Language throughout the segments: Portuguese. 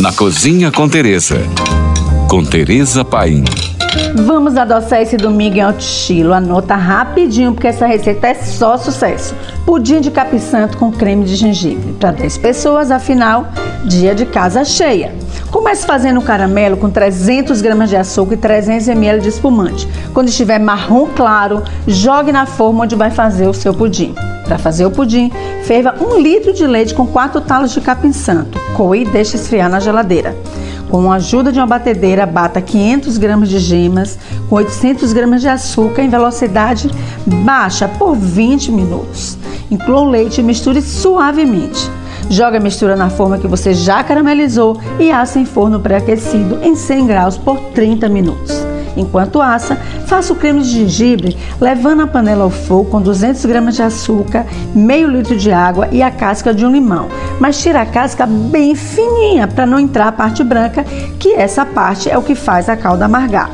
Na Cozinha com Teresa. Com Teresa Paim. Vamos adoçar esse domingo em alto estilo. Anota rapidinho, porque essa receita é só sucesso. Pudim de capim santo com creme de gengibre. Para 10 pessoas, afinal, dia de casa cheia. Comece fazendo um caramelo com 300 gramas de açúcar e 300 ml de espumante. Quando estiver marrom claro, jogue na forma onde vai fazer o seu pudim. Para fazer o pudim, ferva um litro de leite com 4 talos de capim santo. Coe e deixe esfriar na geladeira. Com a ajuda de uma batedeira, bata 500 gramas de gemas com 800 gramas de açúcar em velocidade baixa por 20 minutos. Inclua o leite e misture suavemente. Jogue a mistura na forma que você já caramelizou e assa em forno pré-aquecido em 100 graus por 30 minutos. Enquanto assa, faça o creme de gengibre levando a panela ao fogo com 200 gramas de açúcar, meio litro de água e a casca de um limão. Mas tira a casca bem fininha para não entrar a parte branca, que essa parte é o que faz a calda amargar.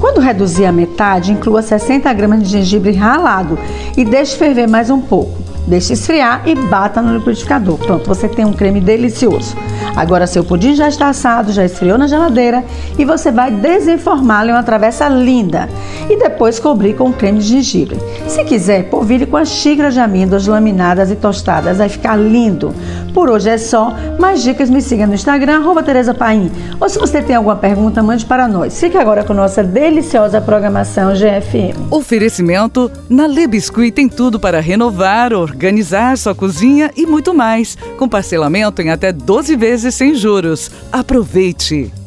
Quando reduzir a metade, inclua 60 gramas de gengibre ralado e deixe ferver mais um pouco. Deixe esfriar e bata no liquidificador. Pronto, você tem um creme delicioso. Agora seu pudim já está assado, já esfriou na geladeira e você vai desenformá-lo em uma travessa linda e depois cobrir com creme de gengibre. Se quiser, polvilhe com as xícaras de amêndoas laminadas e tostadas, vai ficar lindo. Por hoje é só. Mais dicas me siga no Instagram, arroba Tereza Paim. Ou se você tem alguma pergunta, mande para nós. Fique agora com nossa deliciosa programação GFM. Oferecimento na Le Biscuit tem tudo para renovar, organizar sua cozinha e muito mais. Com parcelamento em até 12 vezes sem juros. Aproveite!